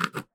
you